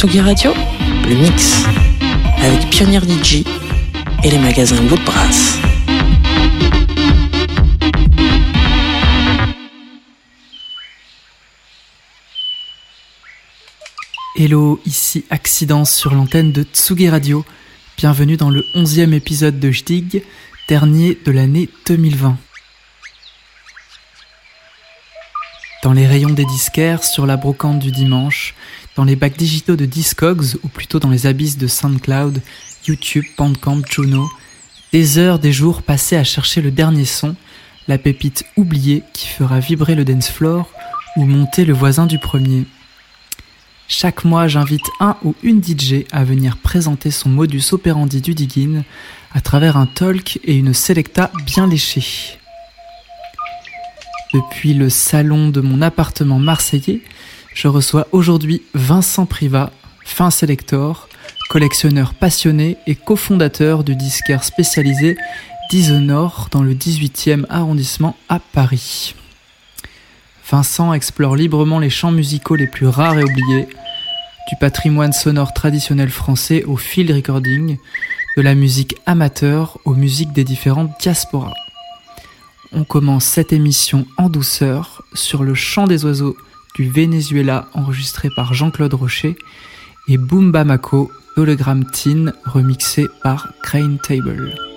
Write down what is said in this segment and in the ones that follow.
Tsugi Radio, le mix, avec Pionnier DJ et les magasins Woodbrass. Hello, ici Accidence sur l'antenne de Tsugi Radio. Bienvenue dans le 11e épisode de Jdig, dernier de l'année 2020. Dans les rayons des disquaires, sur la brocante du dimanche, dans les bacs digitaux de Discogs, ou plutôt dans les abysses de SoundCloud, YouTube, Bandcamp, Juno, des heures, des jours passés à chercher le dernier son, la pépite oubliée qui fera vibrer le dance floor ou monter le voisin du premier. Chaque mois, j'invite un ou une DJ à venir présenter son modus operandi du digging à travers un talk et une selecta bien léchée. Depuis le salon de mon appartement marseillais, je reçois aujourd'hui Vincent Privat, fin selector, collectionneur passionné et cofondateur du disquaire spécialisé Disonor dans le 18e arrondissement à Paris. Vincent explore librement les chants musicaux les plus rares et oubliés, du patrimoine sonore traditionnel français au field recording, de la musique amateur aux musiques des différentes diasporas. On commence cette émission en douceur sur le chant des oiseaux du Venezuela enregistré par Jean-Claude Rocher et Boom Bamako Hologram Teen remixé par Crane Table.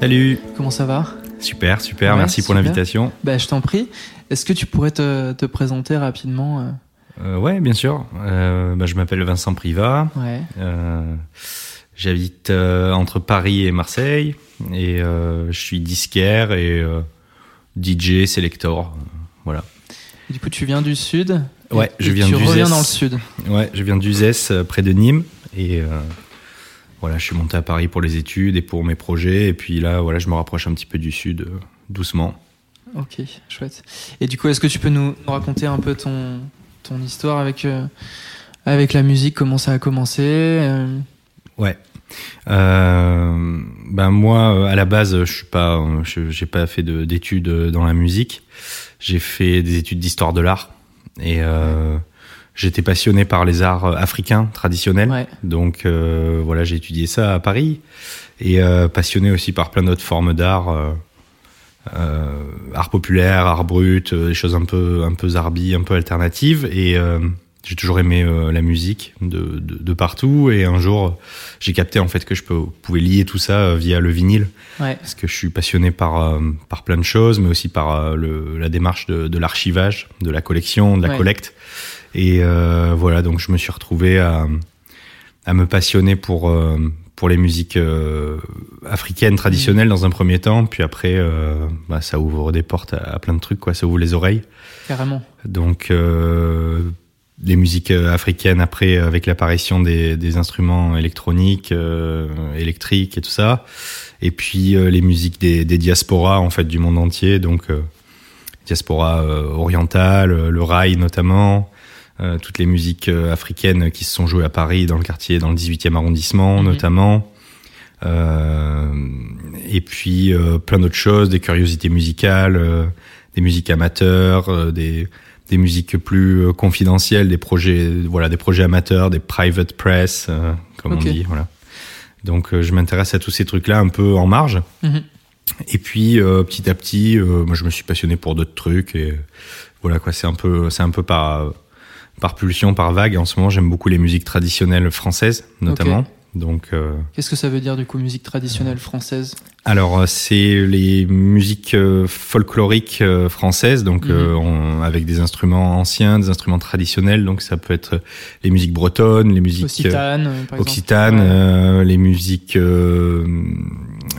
Salut. Comment ça va Super, super. Ouais, Merci pour l'invitation. Bah, je t'en prie. Est-ce que tu pourrais te, te présenter rapidement euh, Euh, ouais, bien sûr. Euh, bah, je m'appelle Vincent Privat. Ouais. Euh, J'habite entre Paris et Marseille et je suis disquaire et DJ, selector. Euh, Voilà. Et du coup, tu viens du sud. Ouais, Et- je viens Tu d'Uzès. reviens dans le sud. Ouais, je viens d'Uzès, près de Nîmes et voilà, je suis monté à Paris pour les études et pour mes projets et puis là, voilà, je me rapproche un petit peu du sud, euh, doucement. Ok, chouette. Et du coup, est-ce que tu peux nous, raconter un peu ton, ton histoire avec, euh, avec la musique Comment ça a commencé euh, Ouais. Ben moi, à la base, je suis pas, j'ai pas fait de- d'études dans la musique. J'ai fait des études d'histoire de l'art et j'étais passionné par les arts euh, africains traditionnels. Ouais. Donc euh, voilà, j'ai étudié ça à Paris et euh, passionné aussi par plein d'autres formes d'art, euh, euh, art populaire, art brut, euh, des choses un peu, un peu zarbi, un peu alternatives et euh, j'ai toujours aimé euh, la musique de, de, de partout et un jour j'ai capté en fait que je peux, pouvais lier tout ça euh, via le vinyle Ouais. parce que je suis passionné par euh, par plein de choses mais aussi par le, la démarche de, de l'archivage de la collection de la Ouais. collecte et euh, voilà donc je me suis retrouvé à à me passionner pour euh, pour les musiques euh, africaines traditionnelles dans un premier temps. Puis après euh, bah, ça ouvre des portes à, à plein de trucs quoi. Ça ouvre les oreilles. Carrément. donc euh, les musiques euh, africaines après avec l'apparition des, des instruments électroniques, euh, électriques et tout ça, et puis euh, les musiques des, des diasporas en fait du monde entier, donc euh, diaspora orientale, le rail notamment, euh, toutes les musiques euh, africaines qui se sont jouées à Paris dans le quartier, dans le 18e arrondissement Mhm. notamment. Euh, et puis euh, plein d'autres choses, des curiosités musicales, euh, des musiques amateurs, euh, des des musiques plus confidentielles, des projets, voilà, des projets amateurs, des private press, euh, comme on dit, voilà. Donc euh, je m'intéresse à tous ces trucs-là un peu en marge. Mhm. Et puis euh, petit à petit, euh, moi je me suis passionné pour d'autres trucs et voilà quoi, c'est un peu, c'est un peu par par pulsion, par vague. En ce moment, j'aime beaucoup les musiques traditionnelles françaises, notamment. Donc euh, Qu'est-ce que ça veut dire du coup musique traditionnelle française? Alors euh, c'est les musiques euh, folkloriques euh, françaises, donc Mhm. euh, on- avec des instruments anciens, des instruments traditionnels. Donc ça peut être les musiques bretonnes, les musiques Occitane, occitanes. Ouais. euh, les musiques euh,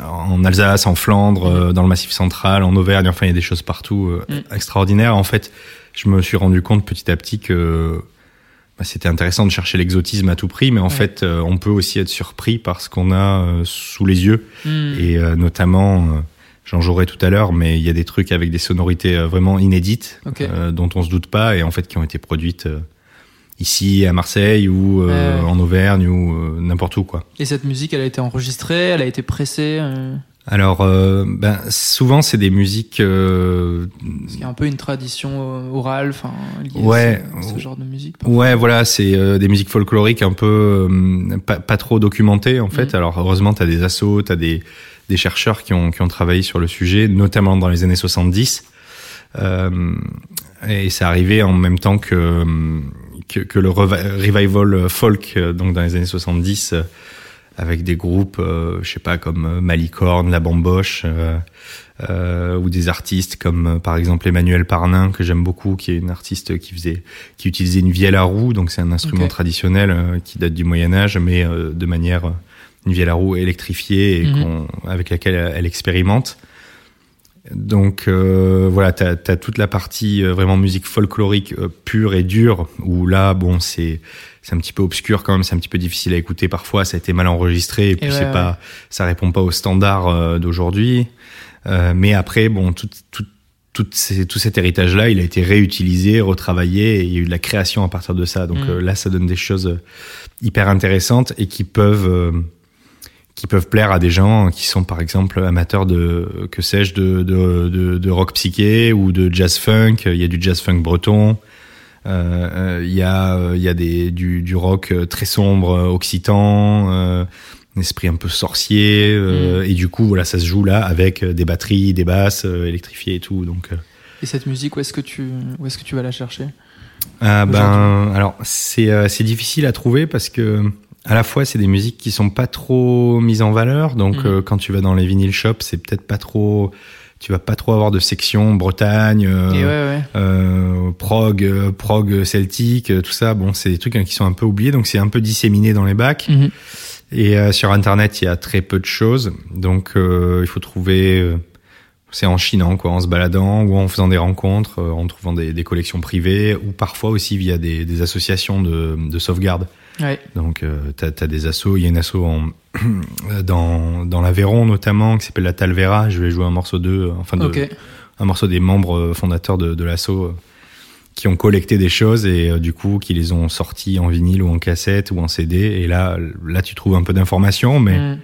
en Alsace, en Flandre, Mhm. euh, dans le Massif central, en Auvergne. Enfin, il y a des choses partout euh, Mhm. extraordinaires. En fait, je me suis rendu compte petit à petit que bah, c'était intéressant de chercher l'exotisme à tout prix, mais en Ouais. fait, euh, on peut aussi être surpris par ce qu'on a euh, sous les yeux. Hmm. Et euh, notamment, j'en jouerai tout à l'heure, mais il y a des trucs avec des sonorités vraiment inédites, dont on se doute pas, et en fait qui ont été produites ici à Marseille ou euh, en Auvergne ou euh, n'importe où quoi. Et cette musique, elle a été enregistrée, elle a été pressée. Alors, euh, ben, souvent c'est des musiques. euh, parce qu'il y a un peu une tradition euh, orale, enfin Ouais. à ce, ce genre de musique. parfois. Ouais, voilà, c'est euh, des musiques folkloriques un peu euh, pas, pas trop documentées en fait. Mhm. Alors heureusement, t'as des assos, t'as des des chercheurs qui ont qui ont travaillé sur le sujet, notamment dans les années 70. Euh, et c'est arrivé en même temps que que, que le revi- revival folk, donc dans les années 70, euh, avec des groupes, euh, je sais pas, comme euh, Malicorne, La Bamboche, euh, euh, ou des artistes comme euh, par exemple Emmanuel Parnin que j'aime beaucoup, qui est une artiste qui faisait, qui utilisait une vielle à roue, donc c'est un instrument Ok. traditionnel euh, qui date du Moyen Âge, mais euh, de manière une vielle à roue électrifiée et qu'on- avec laquelle elle, elle expérimente. Donc euh, voilà, t'as as toute la partie euh, vraiment musique folklorique euh, pure et dure où là, bon, c'est c'est un petit peu obscur quand même, c'est un petit peu difficile à écouter parfois, ça a été mal enregistré et puis ouais, c'est ouais. pas, ça répond pas aux standards euh, d'aujourd'hui. Euh, mais après, bon, tout, tout, tout, ces- tout cet héritage-là, il a été réutilisé, retravaillé, et il y a eu de la création à partir de ça. Donc Mm. euh, là, ça donne des choses hyper intéressantes et qui peuvent, euh, qui peuvent plaire à des gens qui sont, par exemple, amateurs de, que sais-je, de, de, de, de rock psyché ou de jazz funk. Il y a du jazz funk breton. Euh, Il y a, il y a des, du, du rock très sombre occitan. euh, un esprit un peu sorcier euh, et du coup voilà ça se joue là avec des batteries des basses électrifiées et tout donc Et cette musique, où est-ce que tu, où est-ce que tu vas la chercher? Ah, ben alors c'est c'est difficile à trouver parce que à la fois, c'est des musiques qui sont pas trop mises en valeur. Donc, Mhm. euh, quand tu vas dans les vinyl shops, c'est peut-être pas trop. Tu vas pas trop avoir de section Bretagne, euh, Et ouais, ouais. euh, prog, euh, prog celtique, euh, tout ça. Bon, c'est des trucs hein, qui sont un peu oubliés, donc c'est un peu disséminé dans les bacs. Mhm. Et euh, sur Internet, il y a très peu de choses. Donc, euh, il faut trouver. euh, c'est en chinant, quoi, en se baladant ou en faisant des rencontres, euh, en trouvant des, des collections privées ou parfois aussi via des, des associations de, de sauvegarde. Ouais. Donc, euh, t'as as des assos. Il y a une asso en, dans, dans l'Aveyron notamment qui s'appelle la Talvera. Je vais jouer un morceau d'eux, euh, enfin de, un morceau des membres euh, fondateurs de, de l'asso qui ont collecté des choses et euh, du coup qui les ont sortis en vinyle ou en cassette ou en CD. Et là, là, tu trouves un peu d'informations, mais Mhm.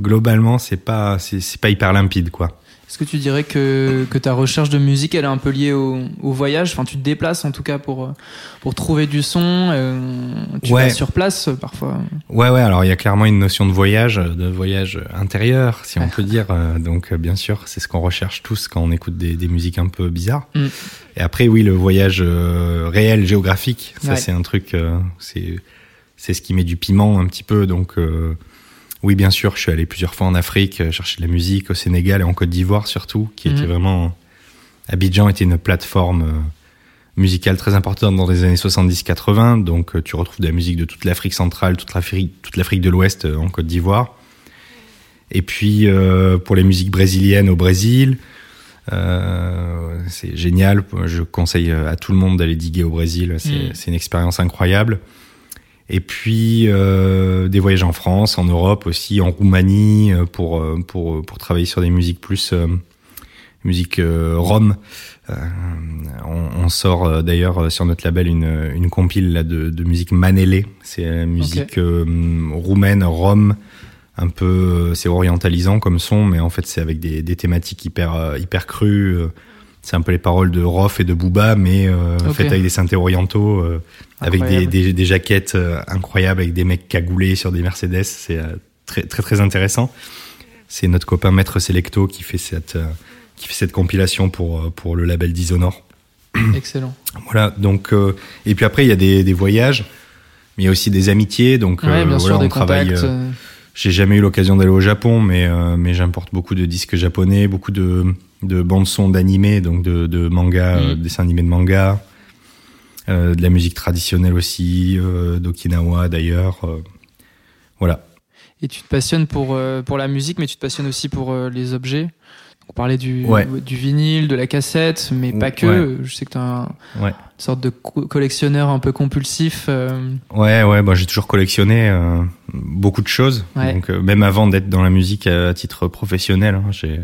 globalement, c'est pas, c'est pas hyper limpide, quoi. Est-ce que tu dirais que, que ta recherche de musique, elle est un peu liée au, au voyage? Enfin, tu te déplaces en tout cas pour, pour trouver du son. euh, tu Ouais. vas sur place euh, parfois. Ouais, ouais. Alors, il y a clairement une notion de voyage, de voyage intérieur, si on peut dire. Euh, Donc, euh, bien sûr, c'est ce qu'on recherche tous quand on écoute des, des musiques un peu bizarres. Mm. Et après, oui, le voyage euh, réel, géographique, ça, Ouais. c'est un truc. euh, c'est, c'est ce qui met du piment un petit peu. Donc, oui, bien sûr, je suis allé plusieurs fois en Afrique euh, chercher de la musique, au Sénégal et en Côte d'Ivoire surtout, qui Mhm. était vraiment. Abidjan était une plateforme. euh, musicale très importante dans les années 70-80. Donc, euh, tu retrouves de la musique de toute l'Afrique centrale, toute l'Afrique, toute l'Afrique de l'Ouest en Côte d'Ivoire. Et puis, euh, pour les musiques brésiliennes au Brésil, euh, c'est génial. Je conseille à tout le monde d'aller diguer au Brésil. C'est c'est une expérience incroyable. Et puis euh, des voyages en France, en Europe aussi, en Roumanie euh, pour euh, pour pour travailler sur des musiques plus euh, musique euh, rome. Euh, on, on sort euh, d'ailleurs euh, sur notre label une une compile là de de musique manélée. C'est euh, musique euh, roumaine rome. Un peu, euh, c'est orientalisant comme son, mais en fait c'est avec des, des thématiques hyper euh, hyper crues. C'est un peu les paroles de Rof et de Booba, mais euh, Ok. faites avec des synthés orientaux. euh, avec des, des, des jaquettes euh, incroyables, avec des mecs cagoulés sur des Mercedes. C'est euh, très, très, très intéressant. C'est notre copain Maître Selecto qui fait cette, euh, qui fait cette compilation pour, pour le label Dishonored. Excellent. Voilà, donc, euh, et puis après, il y a des, des voyages, mais il y a aussi des amitiés. Donc, Ouais, euh, bien voilà, sûr, des on travaille. contacts. J'ai jamais eu l'occasion d'aller au Japon, mais, euh, mais j'importe beaucoup de disques japonais, beaucoup de, de bandes-sons d'animés, donc de, de manga, Mm. euh, dessins animés de manga, euh, de la musique traditionnelle aussi, d'Okinawa d'ailleurs. voilà. Et tu te passionnes pour, pour la musique, mais tu te passionnes aussi pour les objets? On parlait du, Ouais. du vinyle, de la cassette, mais pas que. Ouais. Je sais que tu un, Ouais. une sorte de co- collectionneur un peu compulsif. euh, Ouais, ouais, bah, j'ai toujours collectionné euh, beaucoup de choses. Donc, euh, même avant d'être dans la musique à, titre professionnel, hein, j'ai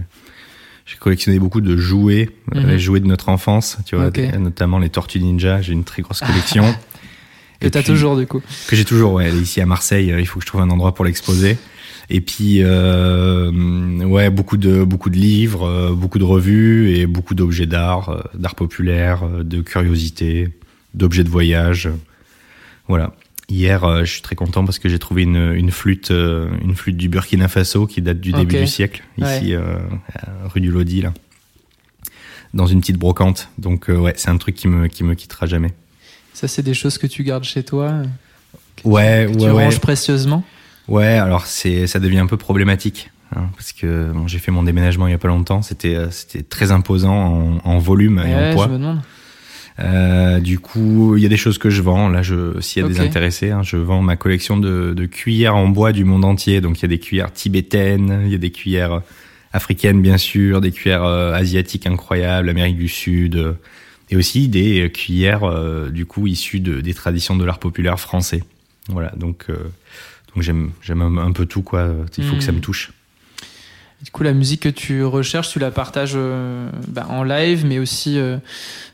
j'ai collectionné beaucoup de jouets, Mhm. les jouets de notre enfance, tu vois, notamment les Tortues Ninja. J'ai une très grosse collection. que t'as toujours, du coup. que j'ai toujours. Ouais, ici à Marseille. euh, Il faut que je trouve un endroit pour l'exposer. Et puis, euh, ouais, beaucoup de beaucoup de livres, euh, beaucoup de revues et beaucoup d'objets d'art, euh, d'art populaire, de curiosité, d'objets de voyage. Voilà. Hier, euh, je suis très content parce que j'ai trouvé une, une flûte, euh, une flûte du Burkina Faso qui date du début du siècle, ici, Ouais. euh, rue du Lodi, là, dans une petite brocante. Donc, ouais, c'est un truc qui me qui me quittera jamais. Ça, c'est des choses que tu gardes chez toi, euh, Ouais, que ouais, tu ouais. ranges précieusement? Ouais, alors c'est ça devient un peu problématique hein, parce que bon, j'ai fait mon déménagement il y a pas longtemps. C'était euh, c'était très imposant en, en volume et Ouais, en je poids. me demande. Euh, du coup, il y a des choses que je vends. Là, je s'il y a des intéressés, hein, je vends ma collection de, de cuillères en bois du monde entier. Donc il y a des cuillères tibétaines, il y a des cuillères africaines bien sûr, des cuillères euh, asiatiques incroyables, Amérique du Sud, euh, et aussi des euh, cuillères euh, du coup issues de, des traditions de l'art populaire français. Voilà, donc euh, donc j'aime un, peu tout quoi. Il faut que ça me touche. Du coup, la musique que tu recherches, tu la partages euh, bah, en live, mais aussi euh,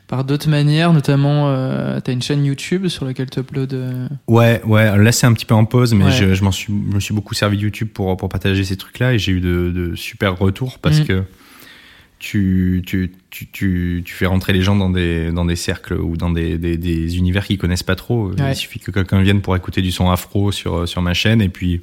par d'autres manières, notamment euh, tu as une chaîne YouTube sur laquelle tu uploads. euh, Ouais, ouais. Là, c'est un petit peu en pause, mais Ouais. je, je m'en suis, je me suis beaucoup servi de YouTube pour pour partager ces trucs-là et j'ai eu de, de super retours parce Mhm. que tu tu tu tu fais rentrer les gens dans des dans des cercles ou dans des des, des univers qu'ils connaissent pas trop. Ouais. Il suffit que quelqu'un vienne pour écouter du son afro sur sur ma chaîne et puis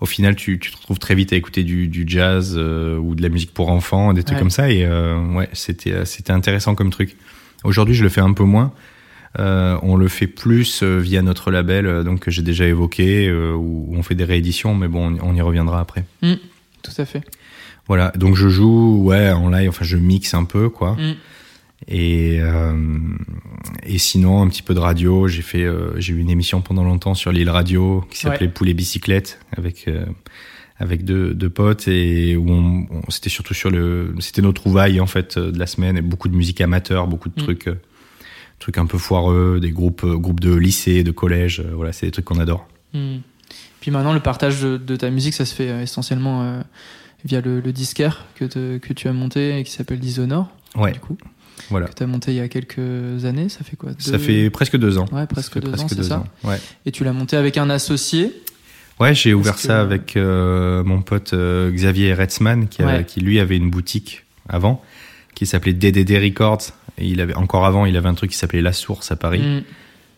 au final, tu, tu te retrouves très vite à écouter du, du jazz euh, ou de la musique pour enfants, des trucs Ouais. comme ça. Et euh, ouais, c'était c'était intéressant comme truc. Aujourd'hui, je le fais un peu moins. Euh, on le fait plus euh, via notre label, euh, donc que j'ai déjà évoqué, euh, où on fait des rééditions, mais bon, on, on y reviendra après. Mm, tout à fait. Voilà, donc je joue, ouais, en live, enfin je mixe un peu, quoi. Mm. Et euh, et sinon un petit peu de radio. J'ai fait, euh, j'ai eu une émission pendant longtemps sur l'île radio qui s'appelait Ouais. Poulet bicyclette avec euh, avec deux, deux potes et où on, on- c'était surtout sur le, c'était nos trouvailles en fait de la semaine et beaucoup de musique amateur, beaucoup de Mm. trucs, trucs un peu foireux, des groupes groupes de lycée, de collège. voilà, c'est des trucs qu'on adore. Mm. Puis maintenant, le partage de, de ta musique, ça se fait essentiellement via le, le disquaire que, te- que tu as monté et qui s'appelle Dishonor, Ouais, du coup, voilà. que tu as monté il y a quelques années. Ça fait quoi Ça fait presque deux ans. Ouais, presque deux ans, c'est ça. Ouais. Et tu l'as monté avec un associé. Ouais, j'ai ouvert que- ça avec euh, mon pote euh, Xavier Retzmann, qui, a- Ouais. qui lui avait une boutique avant, qui s'appelait DDD Records. Et il avait encore avant, il avait un truc qui s'appelait La Source à Paris. Mm.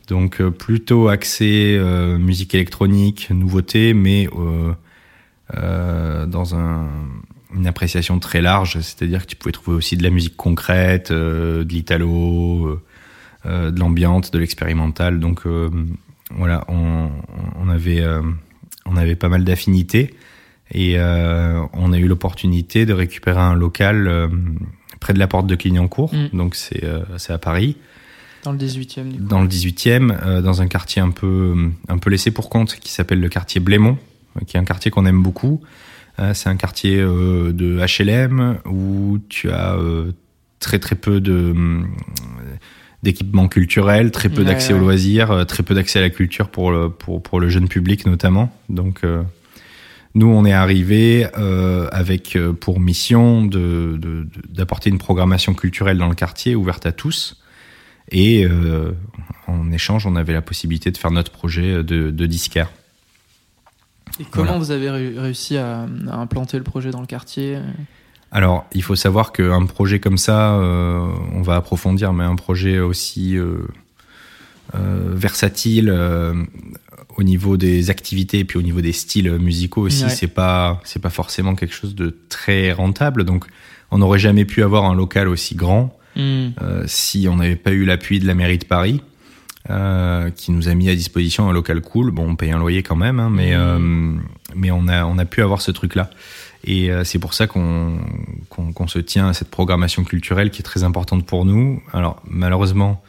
Donc euh, plutôt axé euh, musique électronique, nouveauté, mais euh, dans un, une appréciation très large. C'est-à-dire que tu pouvais trouver aussi de la musique concrète, euh, de l'italo, euh, euh, de l'ambiance, de l'expérimental. Donc euh, voilà, on, on avait euh, on avait pas mal d'affinités et euh, on a eu l'opportunité de récupérer un local euh, près de la porte de Clignancourt. Mm. Donc c'est euh, à Paris Dans le 18e, du coup. dans le 18e, euh, dans un quartier un peu, un peu laissé pour compte qui s'appelle le quartier Blémont, euh, qui est un quartier qu'on aime beaucoup. Euh, c'est un quartier euh, de HLM où tu as euh, très très peu de hum, d'équipements culturels, très peu Ouais, d'accès ouais. aux loisirs, très peu d'accès à la culture pour le, pour, pour le jeune public notamment. Donc nous, on est arrivé euh, avec pour mission de- de- de- d'apporter une programmation culturelle dans le quartier ouverte à tous. Et euh, en échange, on avait la possibilité de faire notre projet de, de disquaire. Et comment Voilà. vous avez ré- réussi à, à implanter le projet dans le quartier? Alors, il faut savoir qu'un projet comme ça, euh, on va approfondir, mais un projet aussi euh, euh, versatile au niveau des activités et puis au niveau des styles musicaux aussi, Ouais. c'est pas c'est pas forcément quelque chose de très rentable. Donc, on n'aurait jamais pu avoir un local aussi grand Mm. euh, si on n'avait pas eu l'appui de la mairie de Paris, euh, qui nous a mis à disposition un local cool. Bon, on paye un loyer quand même, hein, mais euh, mais on a on a pu avoir ce truc-là. Et euh, c'est pour ça qu'on qu'on se tient à cette programmation culturelle qui est très importante pour nous. Alors malheureusement,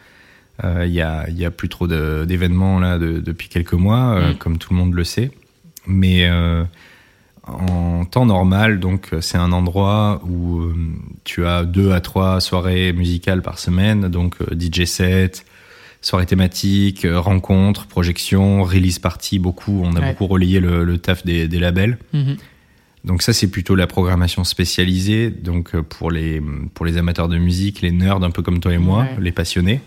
euh, il y a il y a plus trop d'événements là de- depuis quelques mois, euh, Mm. comme tout le monde le sait. Mais euh, en temps normal, donc euh, c'est un endroit où euh, tu as deux à trois soirées musicales par semaine, donc euh, DJ set, soirée thématique, euh, rencontres, projections, release party, beaucoup. On a Ouais. beaucoup relayé le, le taf des, des labels. Mhm. Donc ça, c'est plutôt la programmation spécialisée, donc euh, pour les pour les amateurs de musique, les nerds un peu comme toi et moi, Ouais. les passionnés.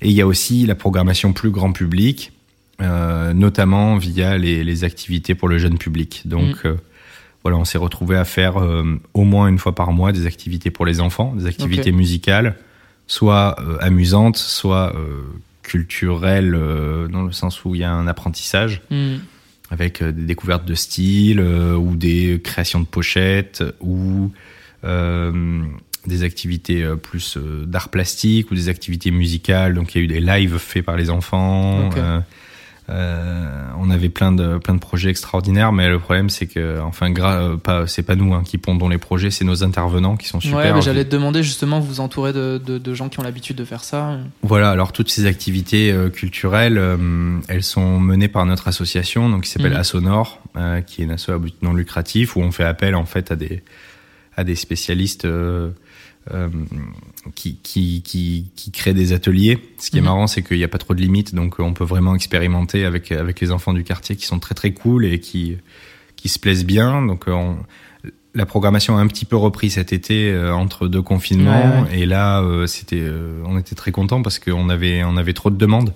Et il y a aussi la programmation plus grand public, euh, notamment via les, les activités pour le jeune public. Donc euh, voilà, on s'est retrouvé à faire euh, au moins une fois par mois des activités pour les enfants, des activités musicales, soit euh, amusantes, soit euh, culturelles, euh, dans le sens où il y a un apprentissage Mm. avec euh, des découvertes de style euh, ou des créations de pochettes ou euh, des activités euh, plus euh, d'art plastique ou des activités musicales. Donc il y a eu des lives faits par les enfants. Euh, on avait plein de plein de projets extraordinaires, mais le problème c'est que enfin euh, pas c'est pas nous hein, qui pondons les projets, c'est nos intervenants qui sont super. Ouais, mais j'allais te demander justement, vous vous entourez de, de, de gens qui ont l'habitude de faire ça. Voilà, alors toutes ces activités euh, culturelles, euh, elles sont menées par notre association, donc qui s'appelle Mhm. Assonor, euh, qui est une asso à but non lucratif, où on fait appel en fait à des à des spécialistes euh, qui, qui, qui, qui créent des ateliers. Ce qui est Mhm. marrant, c'est qu'il n'y a pas trop de limites, donc on peut vraiment expérimenter avec avec les enfants du quartier qui sont très très cool et qui qui se plaisent bien. Donc euh, on, la programmation a un petit peu repris cet été euh, entre deux confinements Ouais, et là euh, c'était euh, on était très content parce qu'on avait on avait trop de demandes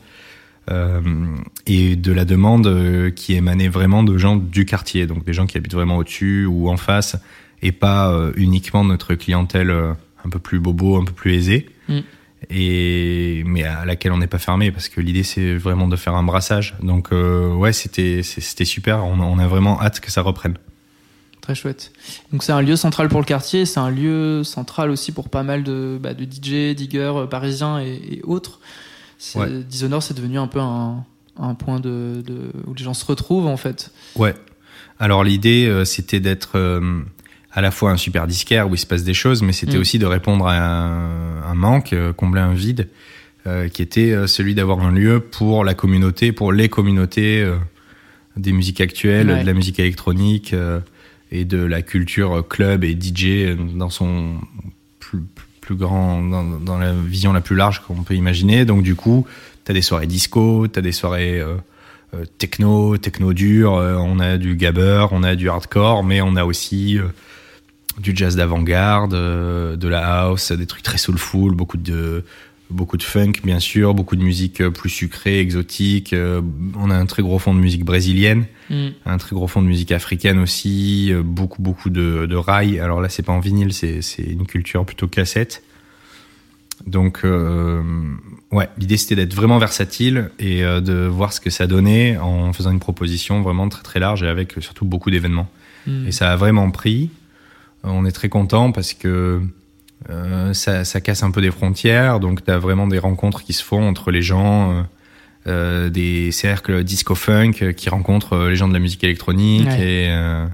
et de la demande qui émanait vraiment de gens du quartier donc des gens qui habitent vraiment au-dessus ou en face et pas uniquement notre clientèle un peu plus bobo un peu plus aisée Mm. et mais à laquelle on n'est pas fermé parce que l'idée c'est vraiment de faire un brassage donc euh, ouais c'était super on, a- on a vraiment hâte que ça reprenne Très chouette. Donc c'est un lieu central pour le quartier, c'est un lieu central aussi pour pas mal de, bah, de DJ, diggers euh, parisiens et, et autres. Ouais. Dishonored, c'est devenu un peu un, un point de, de- où les gens se retrouvent en fait. Ouais. Alors l'idée, euh, c'était d'être euh, à la fois un super disquaire où il se passe des choses, mais c'était Mm. aussi de répondre à un, un manque, euh, combler un vide, euh, qui était euh, celui d'avoir un lieu pour la communauté, pour les communautés euh, des musiques actuelles, Ouais. de la musique électronique euh, et de la culture club et DJ dans son plus, plus grand, dans, dans la vision la plus large qu'on peut imaginer. Donc du coup, t'as des soirées disco, t'as des soirées techno, techno dur, on a du gabber, on a du hardcore, mais on a aussi du jazz d'avant-garde, euh, de la house, des trucs très soulful, beaucoup de beaucoup de funk bien sûr, beaucoup de musique euh, plus sucrée, exotique. euh, on a un très gros fond de musique brésilienne, Mm. un très gros fond de musique africaine aussi, beaucoup beaucoup de, de rail. Alors là, c'est pas en vinyle, c'est c'est une culture plutôt cassette. Donc euh, ouais, l'idée c'était d'être vraiment versatile et de voir ce que ça donnait en faisant une proposition vraiment très très large et avec surtout beaucoup d'événements. Mm. Et ça a vraiment pris. On est très content parce que euh, ça, ça casse un peu des frontières. Donc, tu as vraiment des rencontres qui se font entre les gens, euh, euh, des cercles disco-funk qui rencontrent les gens de la musique électronique. Ouais. Et, euh,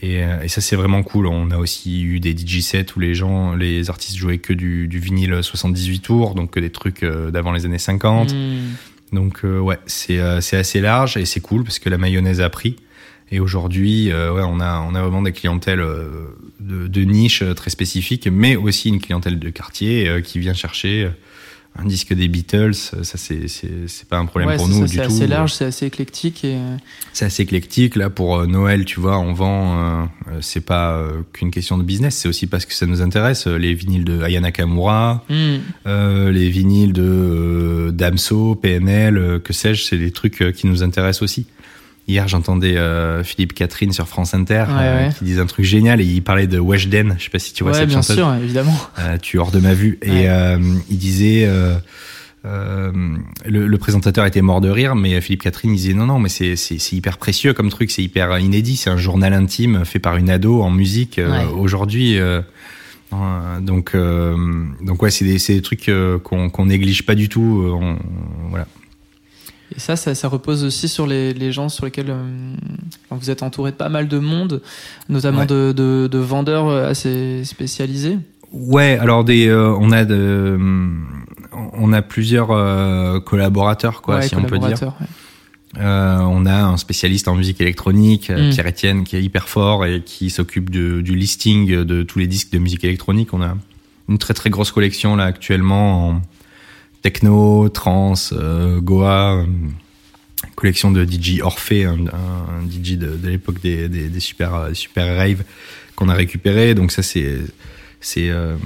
et, et ça, c'est vraiment cool. On a aussi eu des DJ sets où les gens, les artistes jouaient que du, du vinyle 78 tours, donc que des trucs d'avant les années 50. Mm. Donc ouais, c'est c'est assez large et c'est cool parce que la mayonnaise a pris. Et aujourd'hui, euh, ouais, on a on a vraiment des clientèles euh, de, de niche euh, très spécifiques, mais aussi une clientèle de quartier euh, qui vient chercher un disque des Beatles. Ça c'est c'est c'est pas un problème Ouais, pour c'est nous ça, du c'est tout. assez large, c'est assez éclectique et C'est assez éclectique. Là, pour Noël, tu vois, on vend. c'est pas qu'une question de business, c'est aussi parce que ça nous intéresse. Les vinyles de Aya Nakamura, mm. euh, les vinyles de Damso, PNL, que sais-je, c'est des trucs qui nous intéressent aussi. Hier, j'entendais euh, Philippe Catherine sur France Inter Ouais, euh, ouais. qui disait un truc génial et il parlait de Weshden. Je sais pas si tu vois ouais, cette bien chanteuse. sûr, évidemment. Euh, tu es hors de ma vue. Et il disait, le, le présentateur était mort de rire, mais Philippe Catherine il disait non, non, mais c'est hyper précieux comme truc, c'est hyper inédit, c'est un journal intime fait par une ado en musique aujourd'hui. donc donc ouais, c'est des trucs qu'on néglige pas du tout. on- voilà. Et ça, ça, ça repose aussi sur les, les gens sur lesquels euh, vous êtes entouré de pas mal de monde, notamment Ouais. de, de, de vendeurs euh, assez spécialisés. Ouais, alors des, euh, on a de, on a plusieurs euh, collaborateurs quoi, Ouais, si on peut dire. ouais. Euh, on a un spécialiste en musique électronique, euh, Mm. Pierre Etienne, qui est hyper fort et qui s'occupe du listing de tous les disques de musique électronique. On a une très très grosse collection là actuellement en techno, trance, euh, goa, euh, collection de DJ Orphée, un, DJ de, l'époque des, des, des super euh, super raves qu'on a récupéré. Donc ça c'est c'est euh,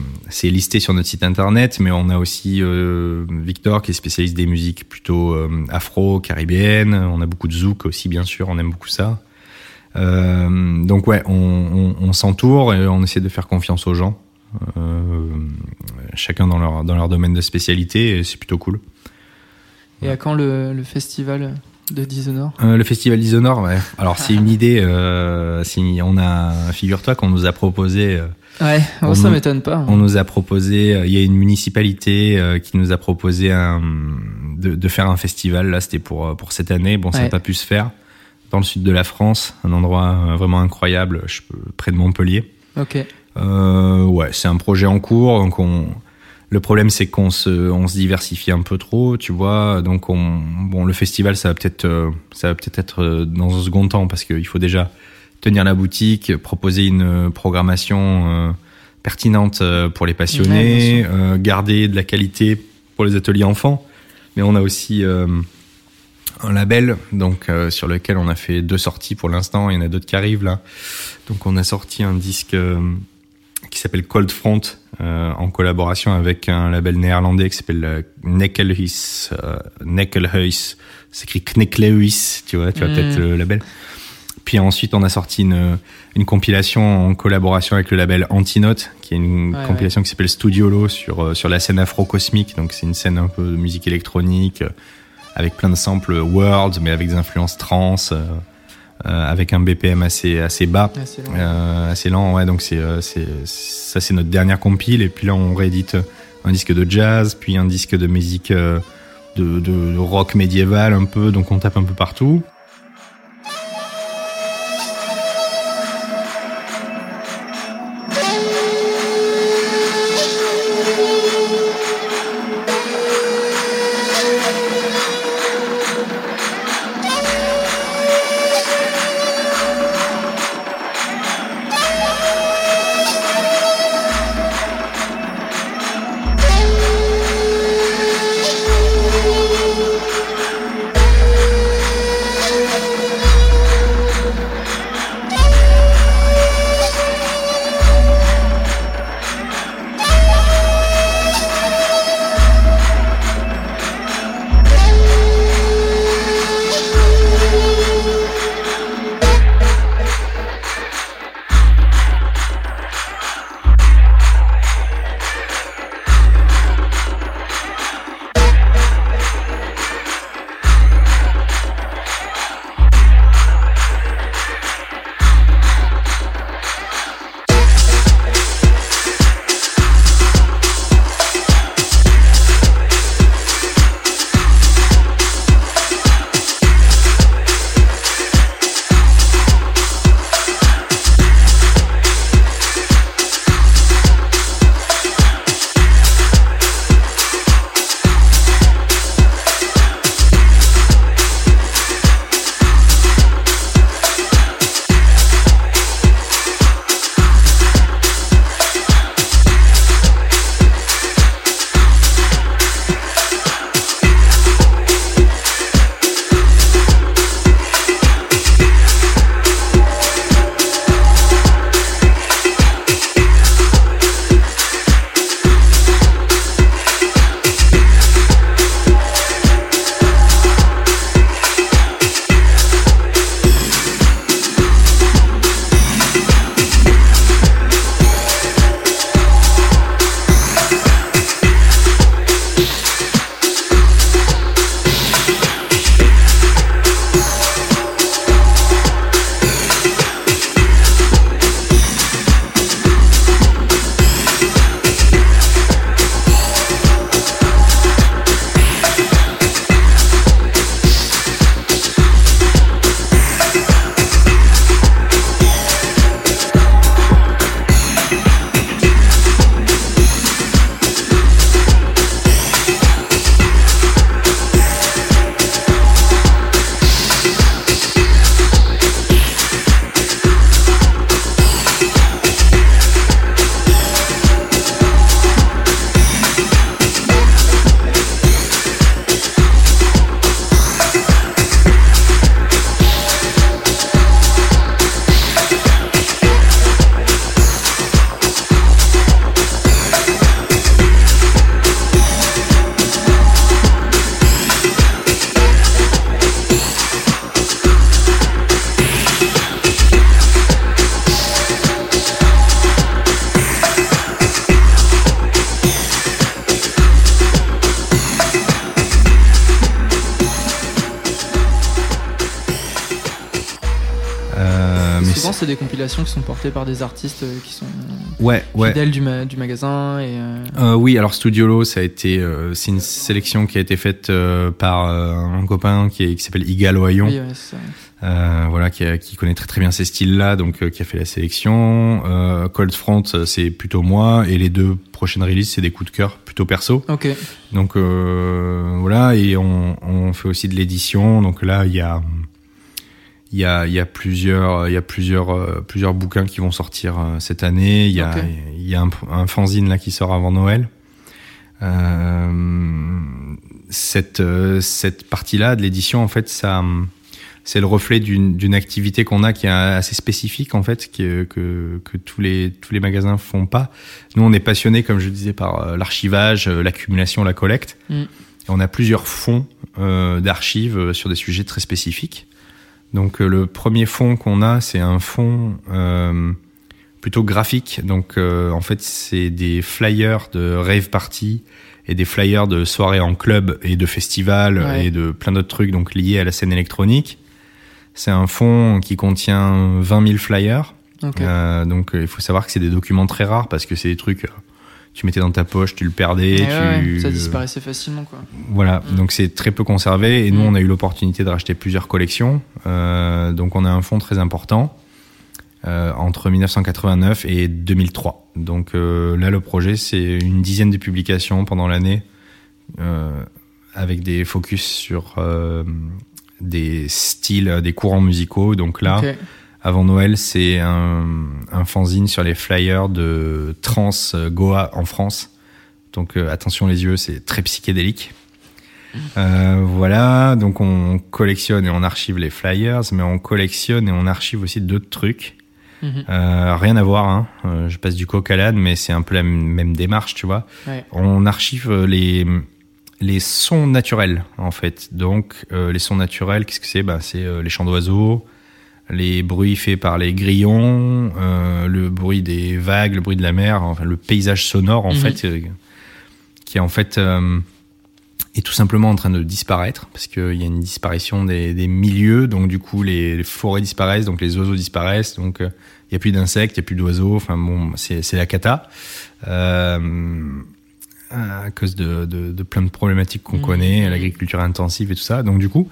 listé sur notre site internet, mais on a aussi euh, Victor qui est spécialiste des musiques plutôt afro, caribéennes. On a beaucoup de zouk aussi, bien sûr. On aime beaucoup ça. Donc ouais, on, on, s'entoure et on essaie de faire confiance aux gens, chacun dans leur dans leur domaine de spécialité. Et c'est plutôt cool. Et à quand le, le festival de Dishonored? Euh, le festival d'Isonore, ouais. Alors c'est une idée. Euh, si on a, figure-toi qu'on nous a proposé. euh, Ouais, ça m'étonne pas. On nous a proposé, euh, il y a une municipalité euh, qui nous a proposé un, de, de faire un festival. Là, c'était pour euh, pour cette année. Bon, ça n'a Ouais. pas pu se faire dans le sud de la France, un endroit euh, vraiment incroyable, je près de Montpellier. Ok. Euh, ouais, c'est un projet en cours. Donc on, le problème c'est qu'on se, on se diversifie un peu trop, tu vois. Donc on, bon, le festival ça va peut-être, euh, ça va peut-être être euh, dans un second temps parce qu'il faut déjà tenir la boutique, proposer une programmation euh, pertinente pour les passionnés, euh, garder de la qualité pour les ateliers enfants. Mais on a aussi euh, un label donc sur lequel on a fait deux sorties pour l'instant. Il y en a d'autres qui arrivent là. Donc on a sorti un disque qui s'appelle Cold Front euh, en collaboration avec un label néerlandais qui s'appelle euh, Neckelhuis. Euh, Neckelhuis. C'est écrit Kneklehuis, tu vois, tu vois Mm. peut-être le label. Puis ensuite, on a sorti une, une compilation en collaboration avec le label Antinote, qui est une Ouais, compilation qui s'appelle Studiolo sur, euh, sur la scène afro-cosmique. Donc, c'est une scène un peu de musique électronique, euh, avec plein de samples world, mais avec des influences trans, avec un BPM assez, assez bas. C'est long. Euh, assez lent, ouais. Donc c'est, euh, c'est, ça, c'est notre dernière compile. Et puis là, on réédite un disque de jazz, puis un disque de musique, euh, de, de rock médiéval un peu, donc on tape un peu partout. Qui sont portées par des artistes euh, qui sont ouais, ouais. fidèles du, du magasin. Et, euh, euh... oui, alors Studiolo, ça a été, c'est une sélection qui a été faite par un copain qui, s'appelle Igal Oyon. Oui, ouais, voilà, qui, a, qui, connaît très très bien ces styles-là, donc qui a fait la sélection. Cold Front, c'est plutôt moi, et les deux prochaines releases, c'est des coups de cœur plutôt perso. Donc voilà, et on, on fait aussi de l'édition. Donc là, il y a il y a, il y a plusieurs, il y a plusieurs, euh, plusieurs bouquins qui vont sortir euh, cette année. Il y a, il y a un, un fanzine là qui sort avant Noël. Euh, cette, euh, cette partie-là de l'édition, en fait, ça, c'est le reflet d'une d'une activité qu'on a qui est assez spécifique en fait, que, que, que tous les tous les magasins font pas. Nous, on est passionné, comme je disais, par euh, l'archivage, euh, l'accumulation, la collecte. Mm. Et on a plusieurs fonds euh, d'archives euh, sur des sujets très spécifiques. Donc euh, le premier fonds qu'on a, c'est un fonds euh, plutôt graphique. Donc euh, en fait, c'est des flyers de rave party et des flyers de soirées en club et de festivals Ouais. et de plein d'autres trucs donc liés à la scène électronique. C'est un fonds qui contient 20 000 flyers. Euh, donc euh, il faut savoir que c'est des documents très rares parce que c'est des trucs, tu mettais dans ta poche, tu le perdais. Tu... ouais, ça disparaissait facilement, quoi. Voilà, Mm. donc c'est très peu conservé. Et nous, Mm. on a eu l'opportunité de racheter plusieurs collections. Euh, donc on a un fonds très important euh, entre 1989 et 2003. Donc euh, là, le projet, c'est une dizaine de publications pendant l'année avec des focus sur des styles, des courants musicaux. Donc là. Avant Noël, c'est un, un fanzine sur les flyers de Trans Goa en France. Donc euh, attention les yeux, c'est très psychédélique. Euh, voilà, donc on collectionne et on archive les flyers, mais on collectionne et on archive aussi d'autres trucs. Mhm. Euh, rien à voir, hein. Euh, je passe du coq à l'âne, mais c'est un peu la même démarche, tu vois. Ouais. On archive euh, les, les sons naturels, en fait. Donc, euh, les sons naturels, qu'est-ce que c'est? Bah, C'est euh, les chants d'oiseaux, les bruits faits par les grillons, euh, le bruit des vagues, le bruit de la mer, enfin, le paysage sonore, en Mhm. fait, euh, qui est en fait euh, est tout simplement en train de disparaître, parce qu'il y a une disparition des, des milieux, donc du coup, les, les forêts disparaissent, donc les oiseaux disparaissent, donc euh, il n'y a plus d'insectes, il n'y a plus d'oiseaux, enfin bon, c'est la cata. Euh, à cause de, de, de plein de problématiques qu'on Mhm. connaît, l'agriculture intensive et tout ça. Donc du coup,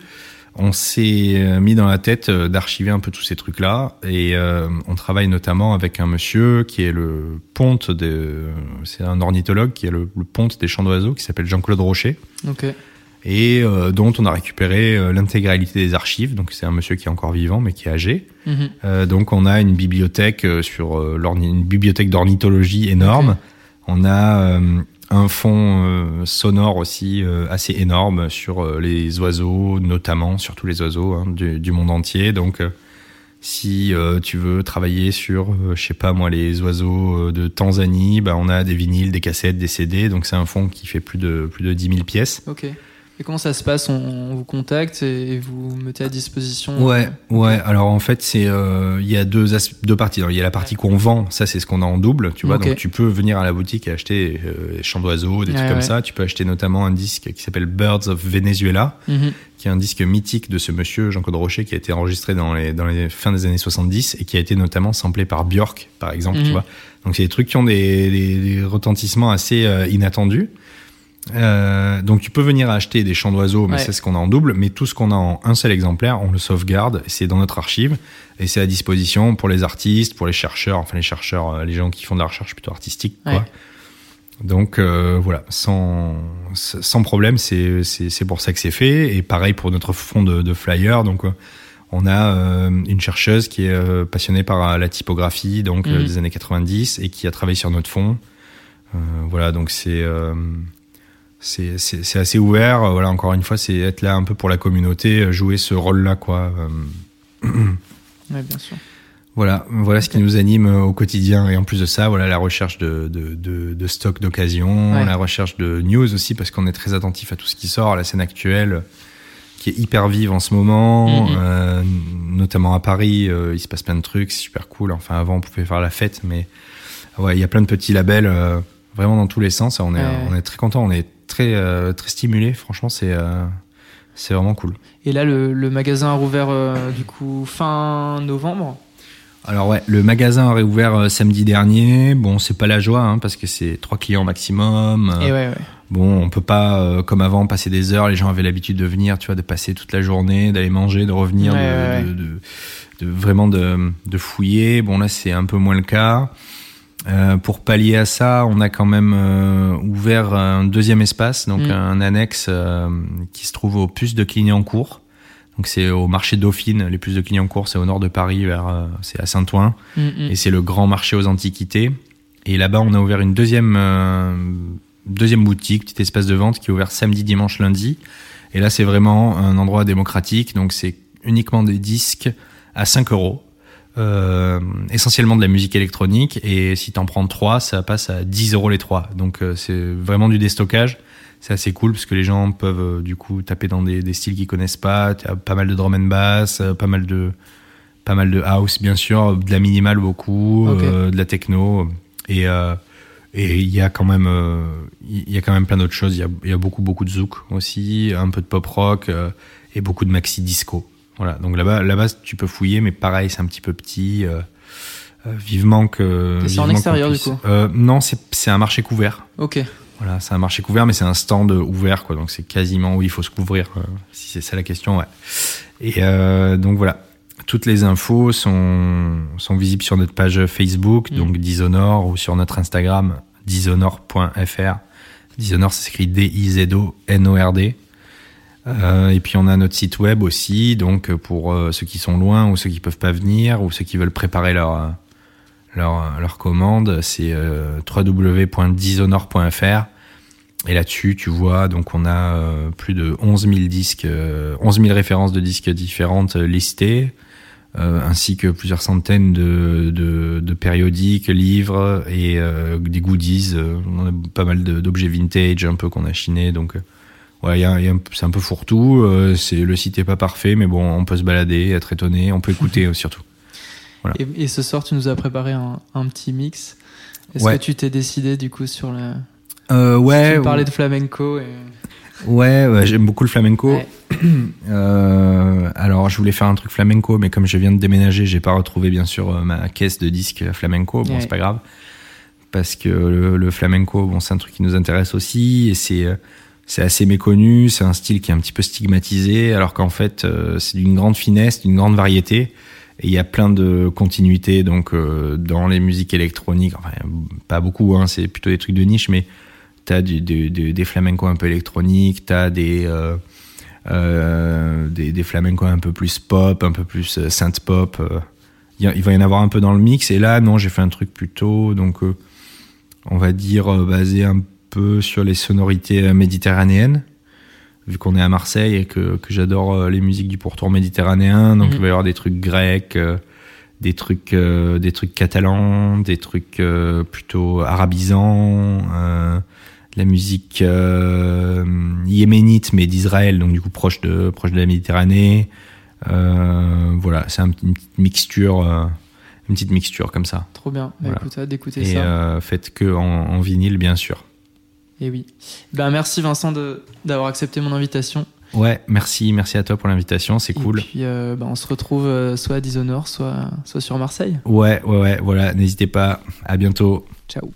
on s'est euh, mis dans la tête euh, d'archiver un peu tous ces trucs-là et euh, on travaille notamment avec un monsieur qui est le ponte de, c'est un ornithologue qui est le, le ponte des champs d'oiseaux qui s'appelle Jean-Claude Rocher Ok. et euh, dont on a récupéré l'intégralité des archives. Donc c'est un monsieur qui est encore vivant mais qui est âgé. Mhm. Euh, donc on a une bibliothèque sur une bibliothèque d'ornithologie énorme. On a un fond euh, sonore aussi euh, assez énorme sur euh, les oiseaux, notamment sur tous les oiseaux hein, du, du monde entier. Donc si euh, tu veux travailler sur, euh, je sais pas moi, les oiseaux de Tanzanie, bah, on a des vinyles, des cassettes, des CD. Donc c'est un fond qui fait plus de plus de 10 000 pièces. Ok. Et comment ça se passe on, vous contacte et vous mettez à disposition Ouais, euh, ouais. Alors en fait, c'est euh, il y a deux deux parties. Il y a la partie qu'on vend, ça c'est ce qu'on a en double, tu vois. Donc tu peux venir à la boutique et acheter euh, des chants d'oiseaux, des Ouais, trucs comme ouais. ça. Tu peux acheter notamment un disque qui s'appelle Birds of Venezuela, mhm. qui est un disque mythique de ce monsieur Jean-Claude Rocher qui a été enregistré dans les dans les fins des années 70 et qui a été notamment samplé par Björk, par exemple, Mhm. tu vois. Donc c'est des trucs qui ont des, des, des retentissements assez euh, inattendus. Euh, donc tu peux venir acheter des chants d'oiseaux, mais Ouais. c'est ce qu'on a en double. Mais tout ce qu'on a en un seul exemplaire, on le sauvegarde. C'est dans notre archive et c'est à disposition pour les artistes, pour les chercheurs, enfin les chercheurs, euh, les gens qui font de la recherche plutôt artistique. Quoi. Ouais. Donc euh, voilà, sans sans problème, c'est c'est c'est pour ça que c'est fait. Et pareil pour notre fond de, de flyer. Donc euh, on a euh, une chercheuse qui est passionnée par la typographie, donc Mhm. des années 90, et qui a travaillé sur notre fond. Euh, voilà, donc c'est euh, c'est assez ouvert. Euh, Voilà, encore une fois, c'est être là un peu pour la communauté, euh, jouer ce rôle-là, quoi. Euh, Ouais, bien sûr. voilà, voilà ce qui nous anime au quotidien. Et en plus de ça, voilà la recherche de, de, de, de stock d'occasion, Ouais. la recherche de news aussi, parce qu'on est très attentif à tout ce qui sort, à la scène actuelle, qui est hyper vive en ce moment, Mhm. euh, notamment à Paris. euh, il se passe plein de trucs, c'est super cool. Enfin, avant, on pouvait faire la fête, mais ouais, il y a plein de petits labels, euh, vraiment dans tous les sens. On est, Ouais. on est très content, on est très, euh, très stimulé. Franchement, c'est, euh, c'est vraiment cool. Et là, le, le magasin a rouvert euh, du coup fin novembre? Alors ouais, le magasin a réouvert euh, samedi dernier. Bon, c'est pas la joie hein, parce que c'est trois clients maximum. Et ouais, ouais. Bon, on peut pas euh, comme avant passer des heures. Les gens avaient l'habitude de venir, tu vois, de passer toute la journée, d'aller manger, de revenir, Ouais, de, de- de- de- vraiment de, de fouiller. Bon là, c'est un peu moins le cas. Euh, pour pallier à ça, on a quand même euh, ouvert un deuxième espace, donc Mm. un annexe euh, qui se trouve au puces de Clignancourt. Donc c'est au marché Dauphine. Les puces de Clignancourt, c'est au nord de Paris, vers euh, c'est à Saint-Ouen. Mm, mm. Et c'est le grand marché aux antiquités. Et là-bas, on a ouvert une deuxième, euh, deuxième boutique, petit espace de vente qui est ouvert samedi, dimanche, lundi. Et là, c'est vraiment un endroit démocratique. Donc, c'est uniquement des disques à 5 euros. Euh, essentiellement de la musique électronique. Et si t'en prends trois, ça passe à 10 euros les trois. Donc, euh, c'est vraiment du déstockage. C'est assez cool parce que les gens peuvent euh, du coup taper dans des, des styles qu'ils connaissent pas. T'as pas mal de drum and bass, euh, pas mal de pas mal de house bien sûr, de la minimale beaucoup, euh, de la techno et euh, et il y a quand même il y a quand même plein d'autres choses. Il y a, y a beaucoup beaucoup de zouk aussi, un peu de pop rock euh, et beaucoup de maxi disco. Voilà. Donc là-bas là-bas tu peux fouiller, mais pareil c'est un petit peu petit. euh, vivement que. C'est en extérieur du coup. non, c'est c'est un marché couvert. Ok. Voilà, c'est un marché couvert, mais c'est un stand ouvert, quoi. Donc c'est quasiment où il faut se couvrir, si c'est ça la question, ouais. Et donc voilà, toutes les infos sont, sont visibles sur notre page Facebook, mm. donc Dishonor, ou sur notre Instagram, dishonor.fr. Dishonor, c'est écrit D-I-Z-O-N-O-R-D. Euh, et puis on a notre site web aussi, donc pour euh, ceux qui sont loin ou ceux qui peuvent pas venir ou ceux qui veulent préparer leur leur, leur commande, c'est euh, www.dishonor.fr. Et là-dessus, tu vois, donc on a euh, plus de 11 000 disques, 11 000 références de disques différentes listées. Euh, ainsi que plusieurs centaines de, de, de périodiques, livres et euh, des goodies. Euh, on a pas mal d'objets vintage un peu qu'on a chiné, donc ouais, c'est un peu fourre-tout. c'est le site est pas parfait, mais bon, on peut se balader, être étonné, on peut écouter surtout. Voilà. Et, et, ce soir, tu nous as préparé un, un petit mix. Est-ce que tu t'es décidé du coup sur le euh, ouais. Tu parlais de flamenco. Et... Ouais, j'aime beaucoup le flamenco. Euh, alors, je voulais faire un truc flamenco, mais comme je viens de déménager, j'ai pas retrouvé bien sûr euh, ma caisse de disques flamenco. Bon, c'est pas grave, parce que le, flamenco, bon, c'est un truc qui nous intéresse aussi, et c'est euh, c'est assez méconnu. C'est un style qui est un petit peu stigmatisé, alors qu'en fait, euh, c'est d'une grande finesse, d'une grande variété. Et il y a plein de continuités donc dans les musiques électroniques. Enfin, pas beaucoup, hein, c'est plutôt des trucs de niche, mais t'as du, des flamencos un peu électroniques, t'as des, euh, euh, des, des un peu plus pop, un peu plus euh, synth pop. Euh. Il, va y en avoir un peu dans le mix. Et là, non, j'ai fait un truc plutôt, donc, euh, on va dire, basé un peu sur les sonorités méditerranéennes vu qu'on est à Marseille et que, que j'adore les musiques du pourtour méditerranéen, donc mmh. il va y avoir des trucs grecs, des trucs, euh, des trucs catalans, des trucs euh, plutôt arabisants, euh, la musique euh, yéménite mais d'Israël, donc du coup proche de proche de la Méditerranée. Euh, voilà, c'est un, une petite mixture, euh, une petite mixture comme ça. Trop bien. Bah, voilà. écoute, d'écouter ça. Et euh, faites que en, en, vinyle, bien sûr. Et oui. Ben merci Vincent d'avoir accepté mon invitation. Ouais, merci, merci à toi pour l'invitation, c'est cool. Et puis, euh, bah, on se retrouve euh, soit à Dishonor, soit, soit sur Marseille. Ouais, ouais, ouais, voilà, n'hésitez pas. À bientôt. Ciao.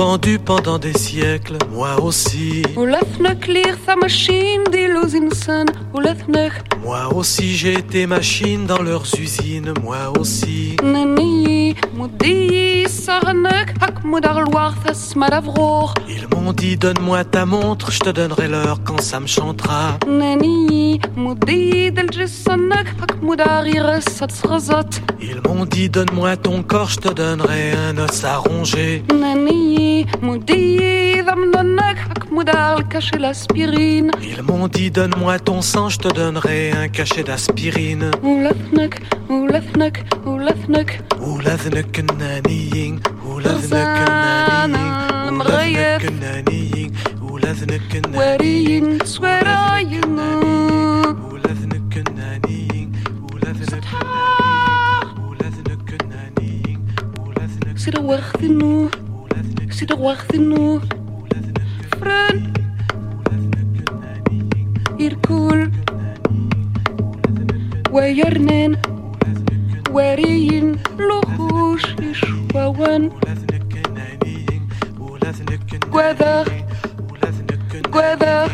Vendu pendant des siècles. Moi aussi. Moi aussi, j'ai été machine dans leurs usines. Moi aussi. Ils m'ont dit donne-moi ta montre, je te donnerai l'heure quand ça me chantera. Ils m'ont dit donne-moi ton corps, je te donnerai un os à ronger. Ils m'ont dit donne-moi ton sang, je te donnerai un cachet d'aspirine. غياب كنانيين ولاذنك كنانيين وريين سوراين ولاذنك كنانيين ولاذنك كنانيين ولاذنك كنانيين ولاذنك سيدو واخذ النور سيدو واخذ النور فرن. يركول ويرنن ورين لوخوش يشوان يشواون قوذا قوذا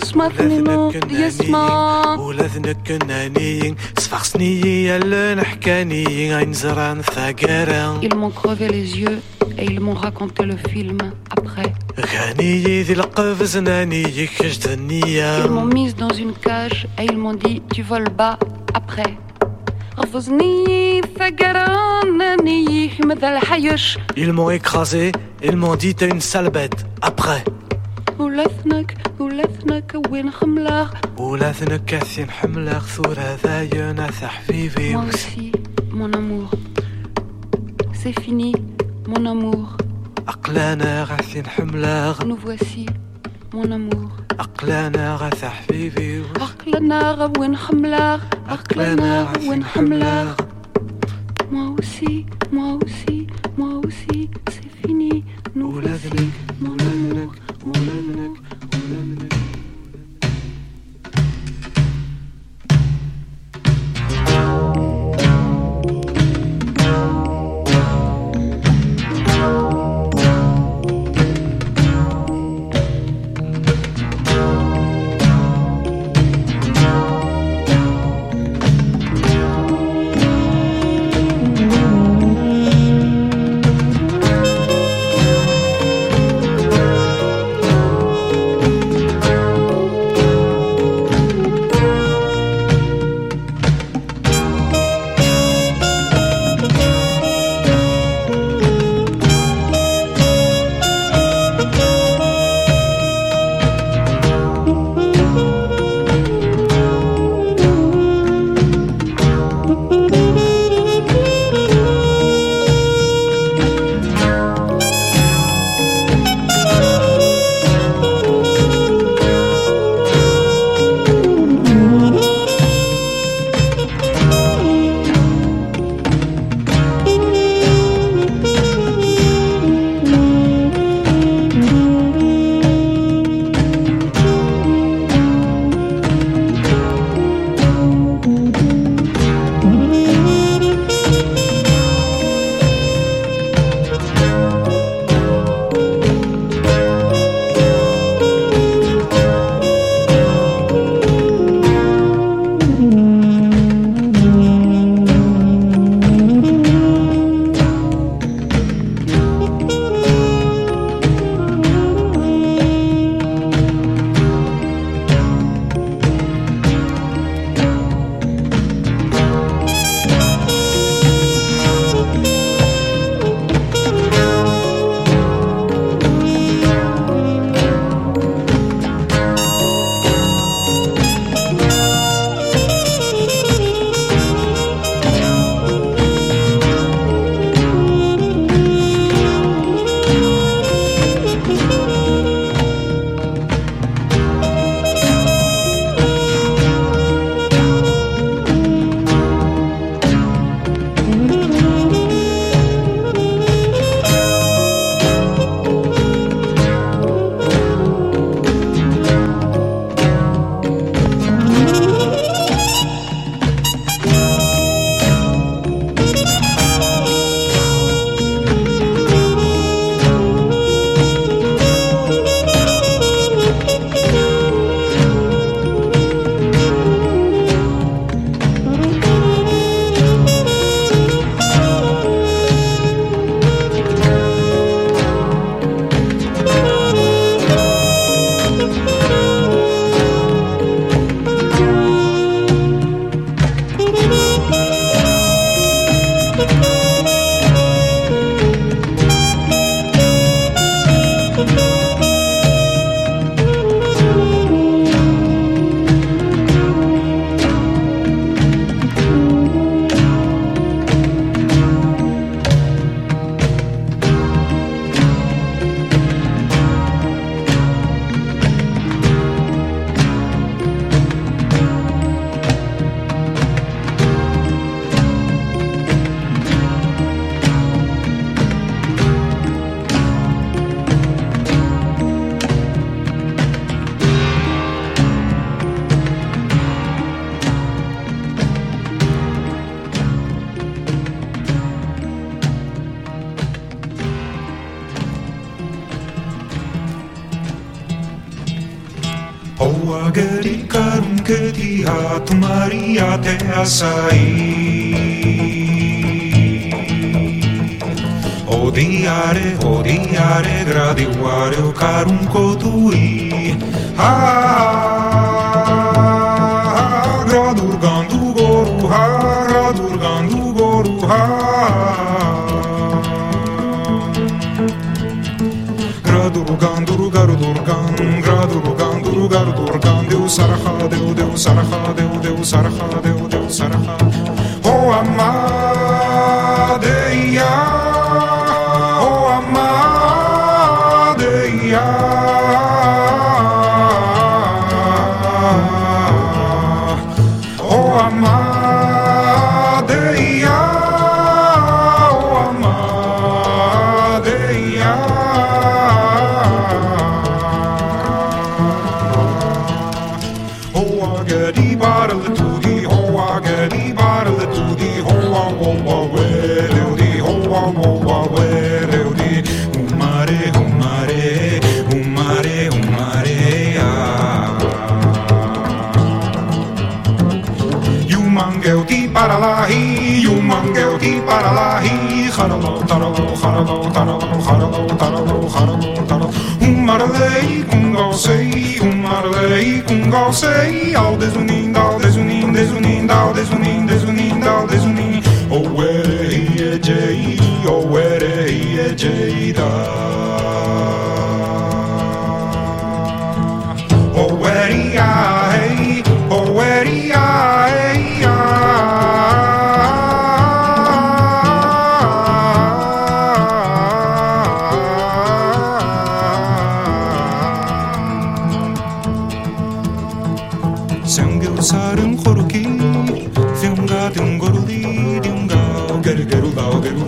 سمعتني يسمع ولذنك النانيين سفخسني اللي نحكاني عين زران ثقرا Ils m'ont crevé les yeux et ils m'ont raconté le film après. غاني ذي القفز ناني كجد النية Ils m'ont mise dans une cage et ils m'ont dit tu voles bas après. Ils m'ont écrasé, ils m'ont dit t'es une sale bête après ولثنك ولثنك وين خملاغ ولذنك كاثين حملة ثورة ذاينا حبيبي Moi aussi, mon amour. C'est fini, mon amour. أقلانا غاثين حملة Nous voici, mon amour. أقلانا غاث حبيبي عقلنا وين خملاغ عقلنا أقلانا وين غاثين حملاغ حملة Moi aussi, moi aussi, moi aussi, c'est fini. Nous voici, ولذنك mon amour. ولذنك ولذنك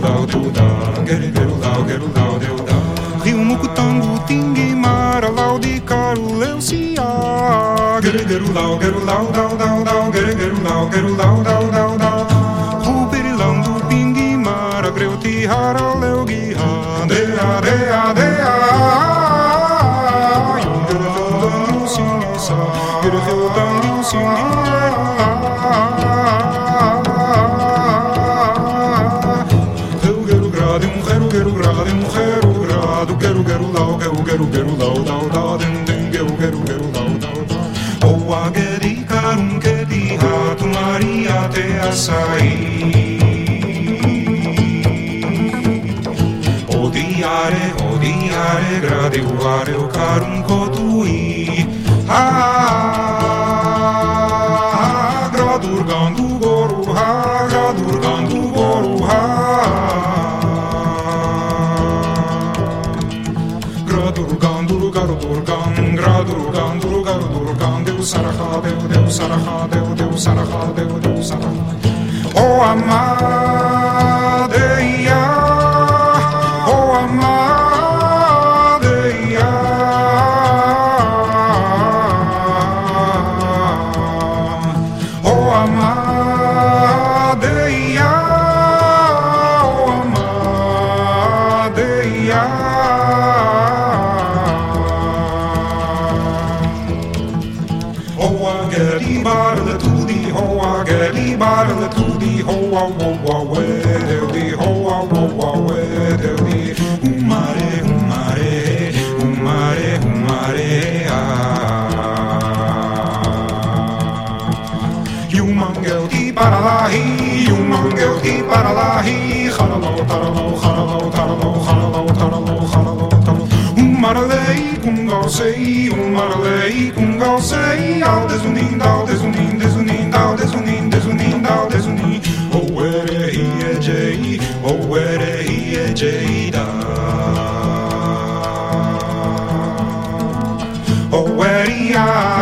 dau, tu dá, gueri deu dau, Geru dau, deu. Rio Mucutango, Tingue, Mara, Laudi, Caro, Leucia. Gueri deu dau, gueru dau, dau, dau, dau, gueri deu dau, ariu, ariu, carum cotui. Ha, gradur gandu goru, ha, gradur gandu goru, ha. Gradur gandur deu saraha, deu, deu saraha, deu, deu saraha, deu, deu saraha. Oh, amar. sei, um marlei, um galsei, ao desunindo, ao desunindo, desunindo, ao desunindo, desunindo, ao desunindo, ou oh, ere e e eh, jei, ou oh, ere e eh, jei da. Oh, where he.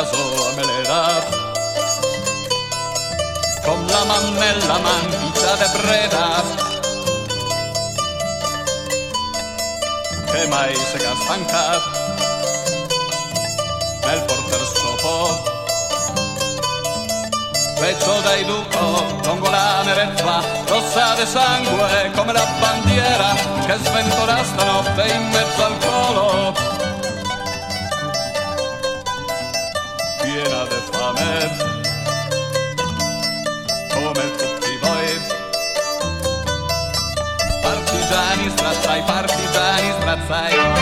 La soa me le da, con la mammella mancha de breda, che mai se stanca nel porter sopò. Pezzo dai duco, dongola nerezza, rossa di sangue come la bandiera che sventola stanotte in mezzo al colo. Amen. Kommen zu die Weib. Partizani, Stratzai, Partizani, Stratzai. Partizani,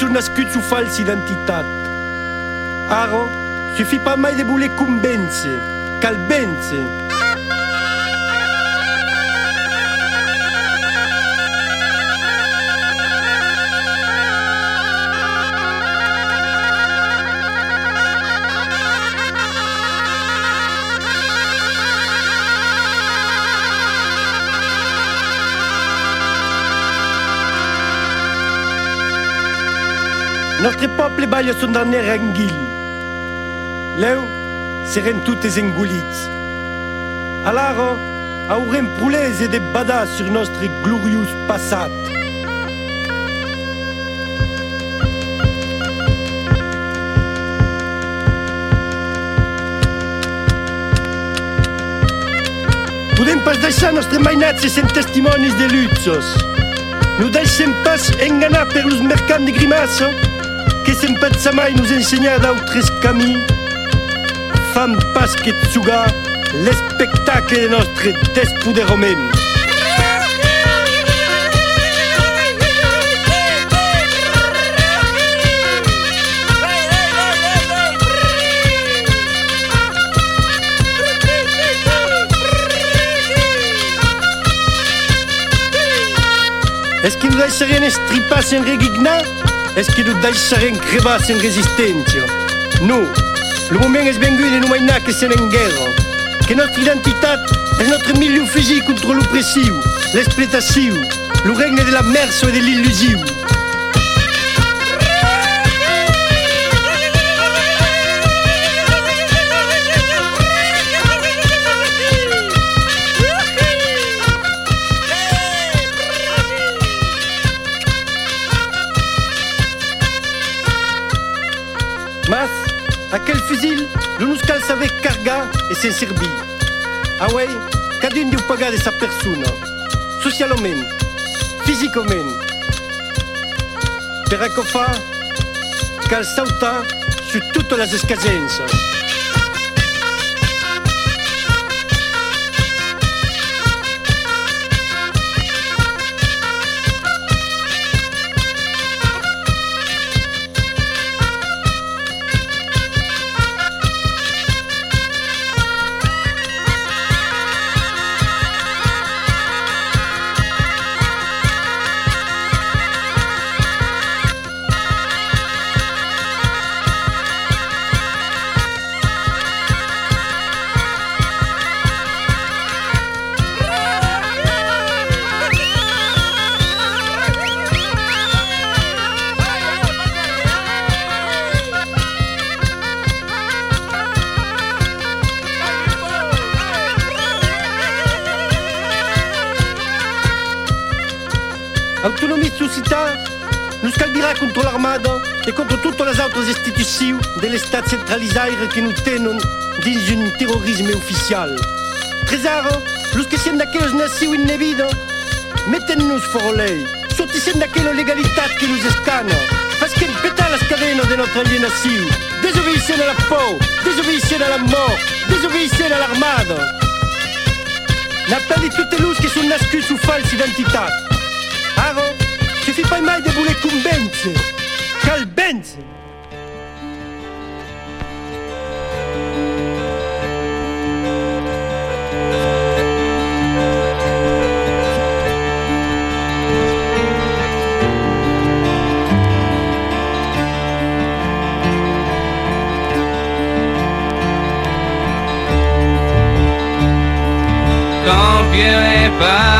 sou nascut sous falsa identitat. Aro, sufi pas mai de voler convèncer, cal vèncer, Notre peuple baille son dernier anguil. L'eau serait toutes engoulites. Alors, aurait poulet et des badas sur notre glorieux passat. Podem pas deixar nostre mainat se sent testimonis de luxos. Nu deixem pas enganar per los mercants de grimaça, que sem pensa mai nos ensenyar d'autres camins. Fam pas que tsuga l'espectacle de nostre despoderament. Est-ce que nous deixarem estripar sem regignar? Est-ce que nous deixarem crevar sem resistència? No. Le moment és vengut de no mainar que sen en guerra. Que notre identitat és notre milieu físic contra l'opressiu, l'explotació, el regne de la merda i de l'il·lusiu. Lo nos cal saber cargar e sen servir. Ah un diu pagar de sa persona, socialment, fisicament. Per això fa, cal saltar su totes les escasences. Tutte le altre istituzioni dell'Estat centralisaire che nous tenen dins un terrorisme ufficial. Tresaro, los que siendo aquellos nacidos en vida, meten-nos fora lei, sortissem d'aquella legalitat que nos escana, fasquem petar les cadenes de notre alienació, desobedissent a la por, desobedissent a la mort, desobedissent a l'armada. L'appel de toutes los que són nascuts su falsa identitat. Ara, suffit pas mai de voler convèncer, cal vèncer. Pierre